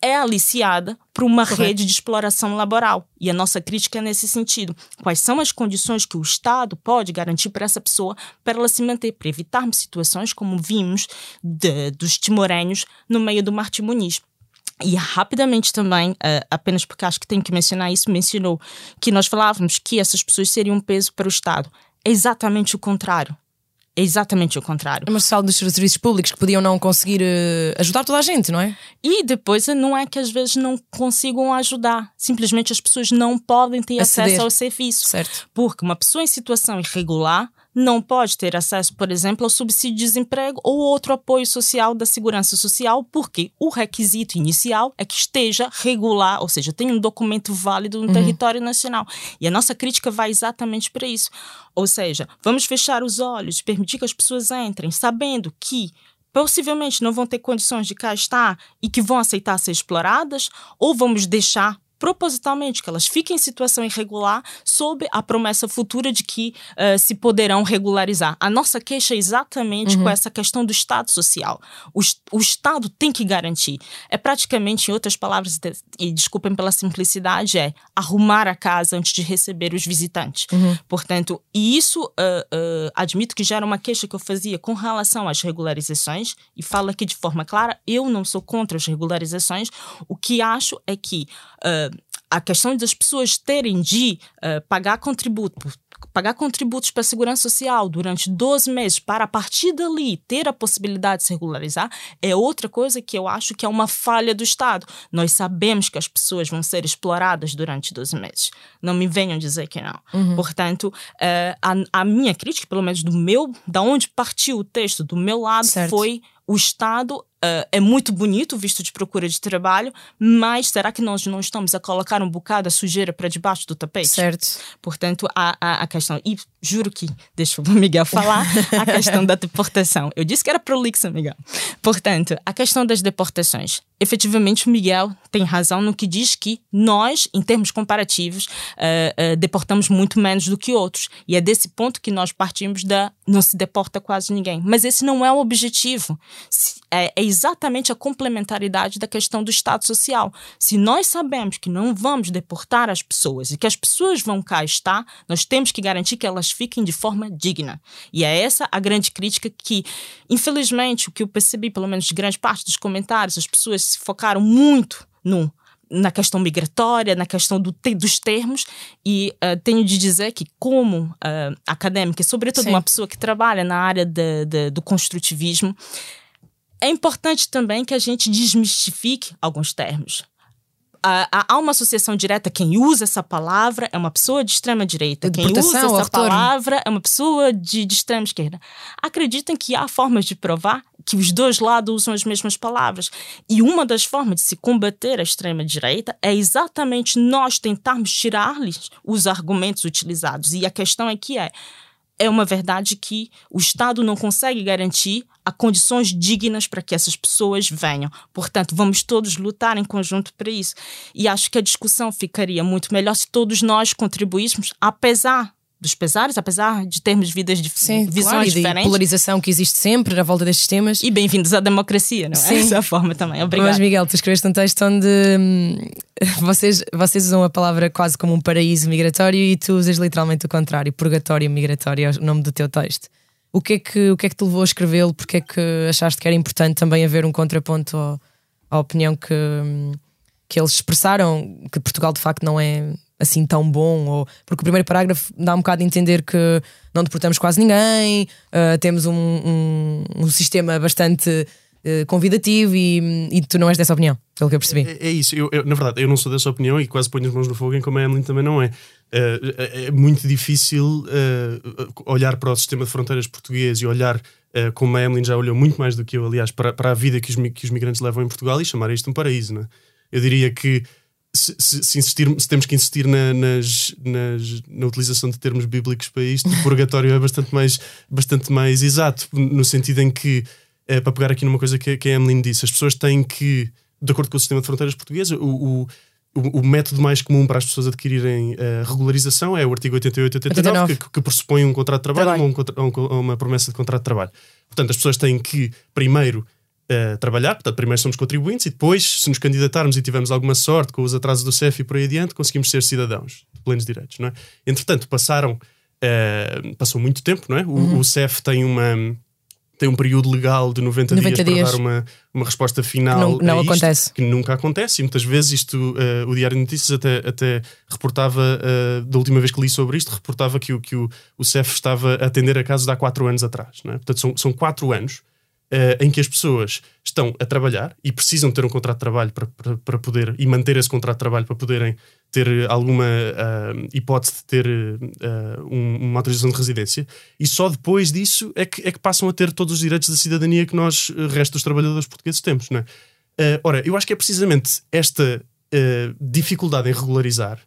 é aliciada para uma Correto. rede de exploração laboral. E a nossa crítica é nesse sentido. Quais são as condições que o Estado pode garantir para essa pessoa para ela se manter, para evitarmos situações como vimos de, dos timorenhos no meio do Martim Muniz. E rapidamente também, uh, apenas porque acho que tenho que mencionar isso, mencionou que nós falávamos que essas pessoas seriam um peso para o Estado. É exatamente o contrário. É exatamente o contrário. É uma sala dos serviços públicos que podiam não conseguir uh, ajudar toda a gente, não é? E depois não é que às vezes não consigam ajudar. Simplesmente as pessoas não podem ter Aceder. acesso ao serviço. Certo. Porque uma pessoa em situação irregular não pode ter acesso, por exemplo, ao subsídio de desemprego ou outro apoio social da segurança social, porque o requisito inicial é que esteja regular, ou seja, tenha um documento válido no uhum. território nacional. E a nossa crítica vai exatamente para isso. Ou seja, vamos fechar os olhos, permitir que as pessoas entrem, sabendo que possivelmente não vão ter condições de cá estar e que vão aceitar ser exploradas, ou vamos deixar propositalmente que elas fiquem em situação irregular sob a promessa futura de que uh, se poderão regularizar. A nossa queixa é exatamente uhum. com essa questão do Estado social. O, o, Estado tem que garantir. É praticamente, em outras palavras, e desculpem pela simplicidade, é arrumar a casa antes de receber os visitantes. Uhum. Portanto, e isso uh, uh, admito que já era uma queixa que eu fazia com relação às regularizações, e falo aqui de forma clara, eu não sou contra as regularizações. O que acho é que a questão das pessoas terem de uh, pagar contributo, pagar contributos para a segurança social durante 12 meses para a partir dali ter a possibilidade de se regularizar é outra coisa que eu acho que é uma falha do Estado. Nós sabemos que as pessoas vão ser exploradas durante 12 meses. Não me venham dizer que não. Uhum. Portanto, uh, a, a, minha crítica, pelo menos do meu, da onde partiu o texto, do meu lado, certo. foi o Estado Uh, é muito bonito o visto de procura de trabalho, mas será que nós não estamos a colocar um bocado a sujeira para debaixo do tapete? Certo. Portanto, a, a, a questão. E juro que, deixa o Miguel falar, a questão da deportação. Eu disse que era prolixa, Miguel. Portanto, a questão das deportações. Efetivamente, o Miguel tem razão no que diz que nós, em termos comparativos, uh, uh, deportamos muito menos do que outros. E é desse ponto que nós partimos da não se deporta quase ninguém. Mas esse não é o objetivo. É, é exatamente a complementaridade da questão do Estado Social. Se nós sabemos que não vamos deportar as pessoas e que as pessoas vão cá estar, nós temos que garantir que elas fiquem de forma digna. E é essa a grande crítica que, infelizmente, o que eu percebi, pelo menos de grande parte dos comentários, as pessoas se focaram muito no na questão migratória, na questão do, dos termos, e uh, tenho de dizer que, como uh, acadêmica, sobretudo Sim. uma pessoa que trabalha na área de, de, do construtivismo, é importante também que a gente desmistifique alguns termos. Há uma associação direta, quem usa essa palavra é uma pessoa de extrema direita. Quem usa essa palavra é uma pessoa de, de extrema esquerda. Acreditem que há formas de provar que os dois lados usam as mesmas palavras. E uma das formas de se combater a extrema-direita é exatamente nós tentarmos tirar-lhes os argumentos utilizados. E a questão aqui é é uma verdade que o Estado não consegue garantir a condições dignas para que essas pessoas venham. Portanto, vamos todos lutar em conjunto para isso. E acho que a discussão ficaria muito melhor se todos nós contribuíssemos, apesar dos pesares, apesar de termos vidas de Sim, visões claro, e diferentes. polarização que existe sempre na volta destes temas. E bem-vindos à democracia, não é? Sim. Dessa forma também. Obrigada. Mas, Miguel, tu escreveste um texto onde hum, vocês, vocês usam a palavra quase como um paraíso migratório e tu usas literalmente o contrário, purgatório migratório, é o nome do teu texto. O que é que, o que, é que te levou a escrevê-lo? Porque é que achaste que era importante também haver um contraponto ao, à opinião que, hum, que eles expressaram, que Portugal de facto não é assim tão bom, ou porque o primeiro parágrafo dá um bocado a entender que não deportamos quase ninguém, uh, temos um, um, um, sistema bastante uh, convidativo e, e, tu não és dessa opinião, pelo que eu percebi. É, é isso, eu, eu, na verdade, eu não sou dessa opinião e quase ponho as mãos no fogo em como a Emily também não é. Uh, é muito difícil olhar para o sistema de fronteiras português e olhar, como a Emily já olhou muito mais do que eu, aliás, para, para a vida que os, que os migrantes levam em Portugal e chamar isto um paraíso. Não é? Eu diria que se, se, se, insistir, se temos que insistir na, nas, nas, na utilização de termos bíblicos para isto, o purgatório é bastante mais, bastante mais exato, no sentido em que, é, para pegar aqui numa coisa que, que a Emily disse, as pessoas têm que, de acordo com o sistema de fronteiras português, o, o o, o, método mais comum para as pessoas adquirirem uh, regularização é o artigo 88 e 89, que, que, pressupõe um contrato de trabalho, trabalho. Ou, um, ou uma promessa de contrato de trabalho. Portanto, as pessoas têm que, primeiro, uh, trabalhar, portanto, primeiro somos contribuintes e depois, se nos candidatarmos e tivermos alguma sorte com os atrasos do CEF e por aí adiante, conseguimos ser cidadãos de plenos direitos, não é? Entretanto, passaram, uh, passou muito tempo, não é? O, uhum. o CEF tem uma tem um período legal de 90, 90 dias, dias, para dar uma, uma resposta final. Que não, não isto, acontece. Que nunca acontece. E muitas vezes isto, uh, o Diário de Notícias até, até reportava, uh, da última vez que li sobre isto, reportava que, o, que o, o CEF estava a atender a casos de há quatro anos atrás. Não é? Portanto, são, são quatro anos uh, em que as pessoas estão a trabalhar e precisam ter um contrato de trabalho para, para, para poder e manter esse contrato de trabalho para poderem ter alguma uh, hipótese de ter uh, um, uma autorização de residência e só depois disso é que, é que passam a ter todos os direitos da cidadania que nós, resto dos trabalhadores portugueses, temos. Não é? ora, eu acho que é precisamente esta dificuldade em regularizar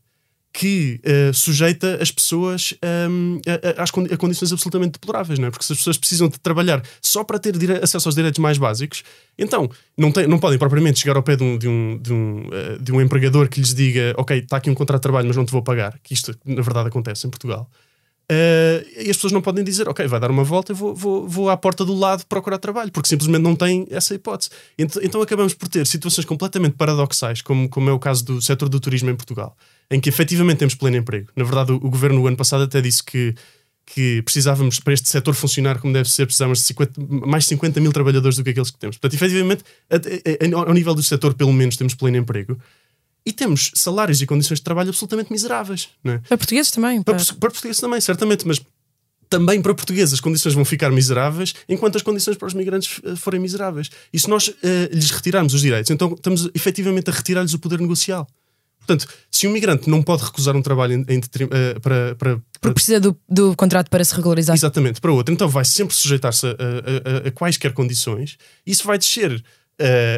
que uh, sujeita as pessoas um, a, a, a, condições absolutamente deploráveis, não é? Porque se as pessoas precisam de trabalhar só para ter acesso aos direitos mais básicos, então não, tem, não podem propriamente chegar ao pé de um, de, um, de, um, uh, de um empregador que lhes diga: Ok, está aqui um contrato de trabalho, mas não te vou pagar, que isto na verdade acontece em Portugal. Uh, e as pessoas não podem dizer, ok, vai dar uma volta, eu vou, vou, vou à porta do lado procurar trabalho, porque simplesmente não têm essa hipótese. Então, então acabamos por ter situações completamente paradoxais, como, como é o caso do setor do turismo em Portugal, em que efetivamente temos pleno emprego. Na verdade, o, o governo, o ano passado, até disse que, que precisávamos, para este setor funcionar como deve ser, precisávamos de 50, mais 50 mil trabalhadores do que aqueles que temos. Portanto, efetivamente, a, a, ao nível do setor, pelo menos, temos pleno emprego e temos salários e condições de trabalho absolutamente miseráveis. Não é? Para portugueses também. Para, para, para portugueses também, certamente, mas também para portugueses as condições vão ficar miseráveis, enquanto as condições para os migrantes uh, forem miseráveis. E se nós uh, lhes retirarmos os direitos, então estamos efetivamente a retirar-lhes o poder negocial. Portanto, se um migrante não pode recusar um trabalho em, em, uh, para, para, Porque precisa do, do contrato para se regularizar. Exatamente, para outro. Então vai sempre sujeitar-se a, a, a, a, quaisquer condições. Isso vai descer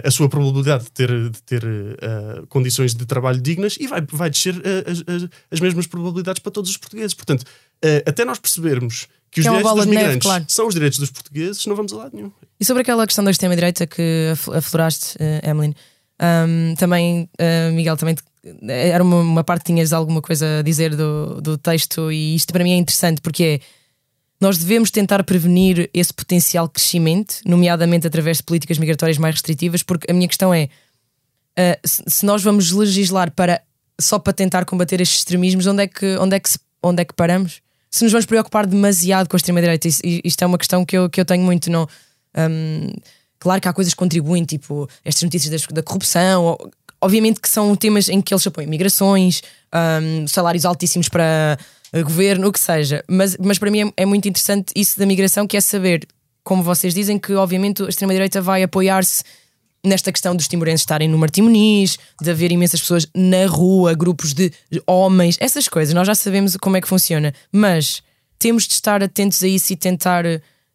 a sua probabilidade de ter, de ter uh, condições de trabalho dignas e vai, vai descer uh, as, as, mesmas probabilidades para todos os portugueses. Portanto, até nós percebermos que os é direitos dos migrantes neve, claro. são os direitos dos portugueses, não vamos a lado nenhum. E sobre aquela questão da extrema-direita que afloraste, uh, Emmeline, um, também, Miguel, também era uma, uma, parte que tinhas alguma coisa a dizer do, do texto e isto para mim é interessante porque é nós devemos tentar prevenir esse potencial crescimento, nomeadamente através de políticas migratórias mais restritivas, porque a minha questão é: uh, se nós vamos legislar para só para tentar combater estes extremismos, onde é que, onde é que, se, onde é que paramos? Se nos vamos preocupar demasiado com a extrema-direita, isto é uma questão que eu, que eu tenho muito. Não, um, claro que há coisas que contribuem, tipo estas notícias da, da corrupção, obviamente que são temas em que eles apoiam migrações, um, salários altíssimos para governo, o que seja. Mas, mas para mim é, é muito interessante isso da migração, que é saber, como vocês dizem, que obviamente a extrema-direita vai apoiar-se nesta questão dos timorenses estarem no Martim Muniz, de haver imensas pessoas na rua, grupos de homens, essas coisas, nós já sabemos como é que funciona, mas temos de estar atentos a isso e tentar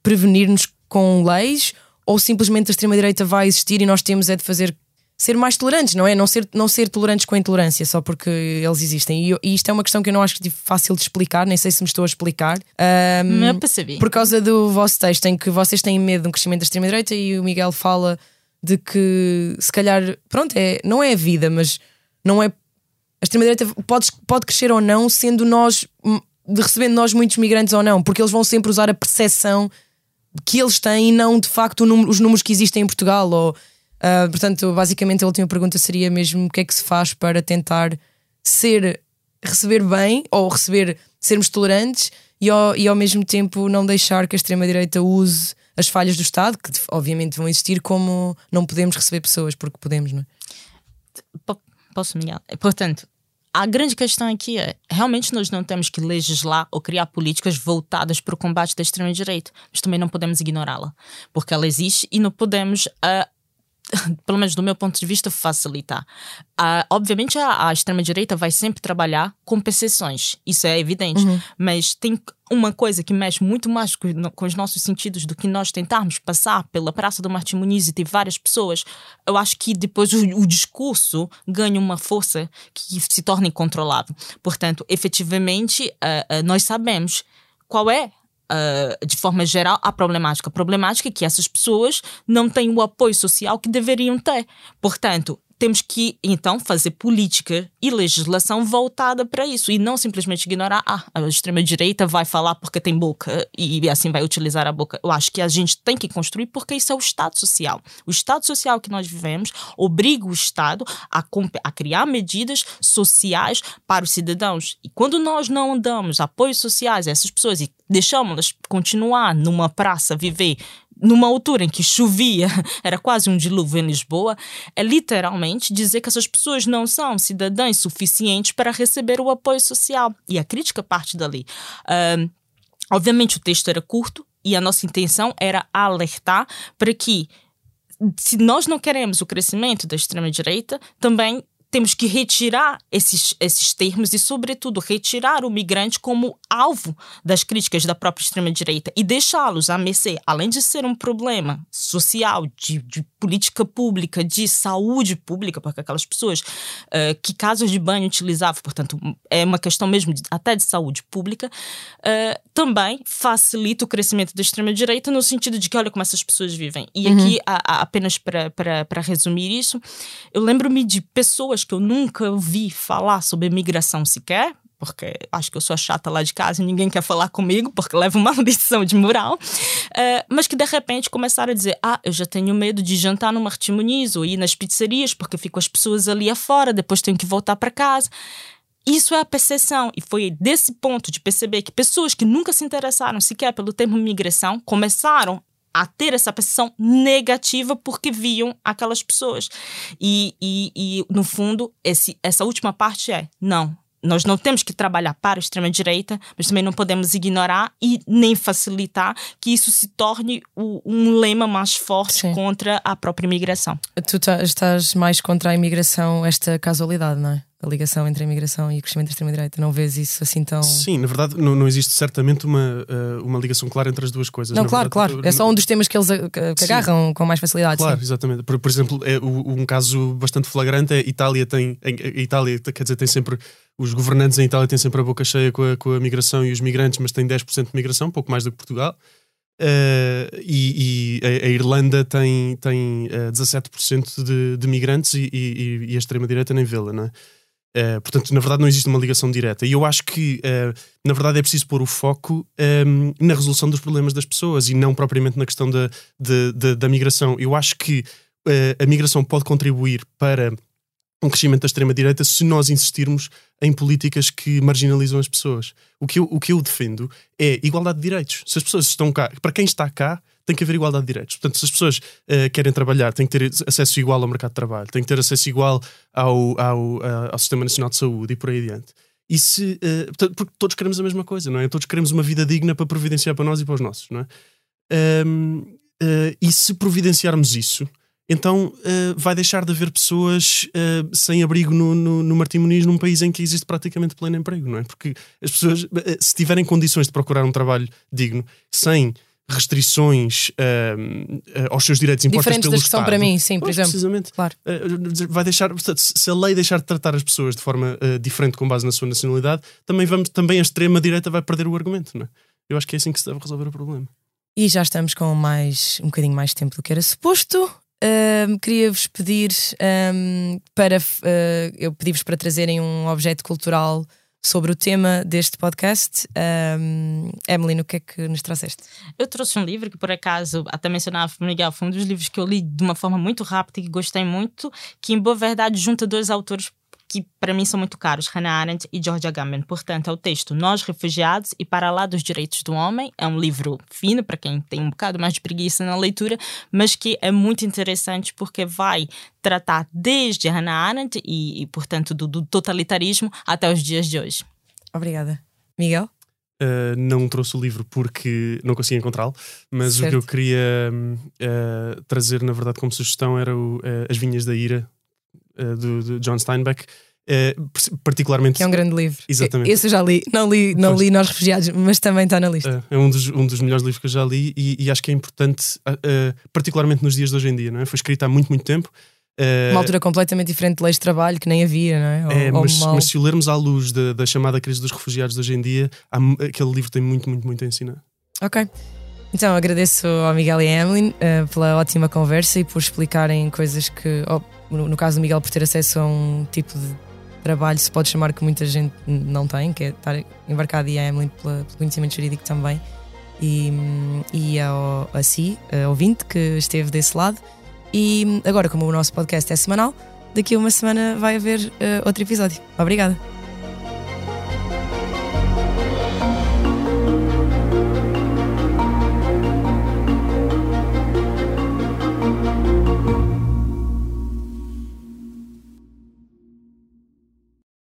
prevenir-nos com leis ou simplesmente a extrema-direita vai existir e nós temos é de fazer ser mais tolerantes, não é? Não ser, não ser tolerantes com a intolerância só porque eles existem. E, e isto é uma questão que eu não acho fácil de explicar, nem sei se me estou a explicar. Um, não é para saber. Por causa do vosso texto, em que vocês têm medo de um crescimento da extrema-direita e o Miguel fala de que se calhar, pronto, é, não é a vida, mas não é. A extrema-direita pode, pode crescer ou não, sendo nós, de recebendo nós muitos migrantes ou não, porque eles vão sempre usar a percepção que eles têm e não de facto número, os números que existem em Portugal ou Uh, portanto, basicamente a última pergunta seria mesmo o que é que se faz para tentar ser, receber bem ou receber, sermos tolerantes e ao, e ao mesmo tempo não deixar que a extrema-direita use as falhas do Estado, que obviamente vão existir, como não podemos receber pessoas, porque podemos, não é? Posso, Miguel? Portanto, a grande questão aqui é: realmente nós não temos que legislar ou criar políticas voltadas para o combate da extrema-direita, mas também não podemos ignorá-la, porque ela existe e não podemos. Uh, pelo menos do meu ponto de vista, facilitar. Uh, obviamente, a, a extrema-direita vai sempre trabalhar com percepções, isso é evidente, uhum. mas tem uma coisa que mexe muito mais com, com, os nossos sentidos do que nós tentarmos passar pela Praça do Martim Muniz e ter várias pessoas. Eu acho que depois o, o discurso ganha uma força que se torna incontrolável. Portanto, efetivamente, uh, uh, nós sabemos qual é uh, de forma geral, a problemática. A problemática é que essas pessoas não têm o apoio social que deveriam ter. Portanto, temos que então fazer política e legislação voltada para isso e não simplesmente ignorar ah, a extrema direita vai falar porque tem boca e assim vai utilizar a boca. Eu acho que a gente tem que construir porque isso é o Estado social. O Estado social que nós vivemos obriga o Estado a, a criar medidas sociais para os cidadãos. E quando nós não damos apoios sociais a essas pessoas e deixamos-las continuar numa praça viver numa altura em que chovia, era quase um dilúvio em Lisboa, é literalmente dizer que essas pessoas não são cidadãs suficientes para receber o apoio social. E a crítica parte dali. Obviamente, o texto era curto e a nossa intenção era alertar para que, se nós não queremos o crescimento da extrema-direita, também temos que retirar esses, esses termos e, sobretudo, retirar o migrante como alvo das críticas da própria extrema-direita e deixá-los a mercê, além de ser um problema social, de, de, política pública, de saúde pública, porque aquelas pessoas uh, que casas de banho utilizavam, portanto, é uma questão mesmo de, até de saúde pública, uh, também facilita o crescimento da extrema-direita no sentido de que olha como essas pessoas vivem. E uhum. aqui, a, a, apenas para resumir isso, eu lembro-me de pessoas pessoas que eu nunca ouvi falar sobre migração sequer, porque acho que eu sou chata lá de casa e ninguém quer falar comigo, porque levo uma lição de moral, uh, mas que de repente começaram a dizer: Ah, eu já tenho medo de jantar no Martim Muniz ou ir nas pizzarias, porque fico as pessoas ali afora, depois tenho que voltar para casa. Isso é a percepção, e foi desse ponto de perceber que pessoas que nunca se interessaram sequer pelo termo migração começaram a ter essa percepção negativa porque viam aquelas pessoas. E, e, e no fundo, esse, essa última parte é: não, nós não temos que trabalhar para a extrema-direita, mas também não podemos ignorar e nem facilitar que isso se torne o, um lema mais forte Sim. contra a própria imigração. Tu tá, estás mais contra a imigração, esta casualidade, não é? A ligação entre a imigração e o crescimento da extrema-direita. Não vês isso assim tão. Sim, na verdade, não, não existe certamente uma, eh, uma ligação clara entre as duas coisas. Não, claro, verdade, claro. É só um dos temas que eles eh, que agarram com mais facilidade. Claro, sim. exatamente. Por, por exemplo, é, um caso bastante flagrante é a Itália tem. A Itália, quer dizer, tem sempre. Os governantes em Itália têm sempre a boca cheia com a, com a migração e os migrantes, mas têm 10% de migração, pouco mais do que Portugal. Uh, e, e a, a, Irlanda tem, tem uh, 17% de, de migrantes e, e, e a extrema-direita nem vê-la, não é? Uh, portanto, na verdade, não existe uma ligação direta. E eu acho que, uh, na verdade, é preciso pôr o foco um, ehm, na resolução dos problemas das pessoas e não propriamente na questão da, de, de, da migração. Eu acho que uh, a migração pode contribuir para um crescimento da extrema-direita se nós insistirmos em políticas que marginalizam as pessoas. O que eu, o que eu defendo é igualdade de direitos. Se as pessoas estão cá, para quem está cá, tem que haver igualdade de direitos. Portanto, se as pessoas uh, querem trabalhar, têm que ter acesso igual ao mercado de trabalho, têm que ter acesso igual ao, ao, uh, ao Sistema Nacional de Saúde e por aí adiante. E se, uh, porque todos queremos a mesma coisa, não é? Todos queremos uma vida digna para providenciar para nós e para os nossos, não é? Um, e se providenciarmos isso, então vai deixar de haver pessoas sem abrigo no, no, no Martim Muniz num país em que existe praticamente pleno emprego, não é? Porque as pessoas, se tiverem condições de procurar um trabalho digno, sem restrições uh, aos seus direitos impostos Diferentes pelo das que Estado. são para mim, sim, por exemplo. Precisamente. Claro. Uh, vai deixar, portanto, se a lei deixar de tratar as pessoas de forma uh, diferente com base na sua nacionalidade, também, vamos, também a extrema-direita vai perder o argumento. Não é? Eu acho que é assim que se deve resolver o problema. E já estamos com mais um bocadinho mais tempo do que era suposto. Uh, Queria-vos pedir um, para eu pedi-vos para trazerem um objeto cultural sobre o tema deste podcast. Um, Emily, o que é que nos trouxeste? Eu trouxe um livro que, por acaso, até mencionava Miguel, foi um dos livros que eu li de uma forma muito rápida e que gostei muito, que, em boa verdade, junta dois autores que para mim são muito caros, Hannah Arendt e George Agamben. Portanto, é o texto Nós Refugiados e Para Lá dos Direitos do Homem. É um livro fino para quem tem um bocado mais de preguiça na leitura, mas que é muito interessante porque vai tratar desde Hannah Arendt e, e portanto, do, do totalitarismo até os dias de hoje. Obrigada. Miguel? Uh, não trouxe o livro porque não consegui encontrá-lo, mas certo. o que eu queria uh, trazer, na verdade, como sugestão era o, uh, As Vinhas da Ira, do, do, John Steinbeck. particularmente. Que é um grande livro. Exatamente. Esse eu já li. Não li, não li Nós Refugiados, mas também está na lista. é um dos, um dos melhores livros que eu já li e, e acho que é importante, particularmente nos dias de hoje em dia. Não é? Foi escrito há muito, muito tempo Uh, Uma altura completamente diferente de leis de trabalho que nem havia, não é? Ou, é mas, mas, se o lermos à luz da, da, chamada crise dos refugiados de hoje em dia, há, aquele livro tem muito, muito, muito a ensinar. Ok. Então agradeço ao Miguel e à Emily uh, pela ótima conversa e por explicarem coisas que, oh, no, caso do Miguel, por ter acesso a um tipo de trabalho, se pode chamar que muita gente não tem, que é estar embarcado, e a Emily pela, pelo conhecimento jurídico também, e, e ao, a si, uh, ouvinte, que esteve desse lado. E agora, como o nosso podcast é semanal, daqui a uma semana vai haver uh, outro episódio. Obrigada.